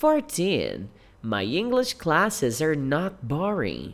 14. My English classes are not boring.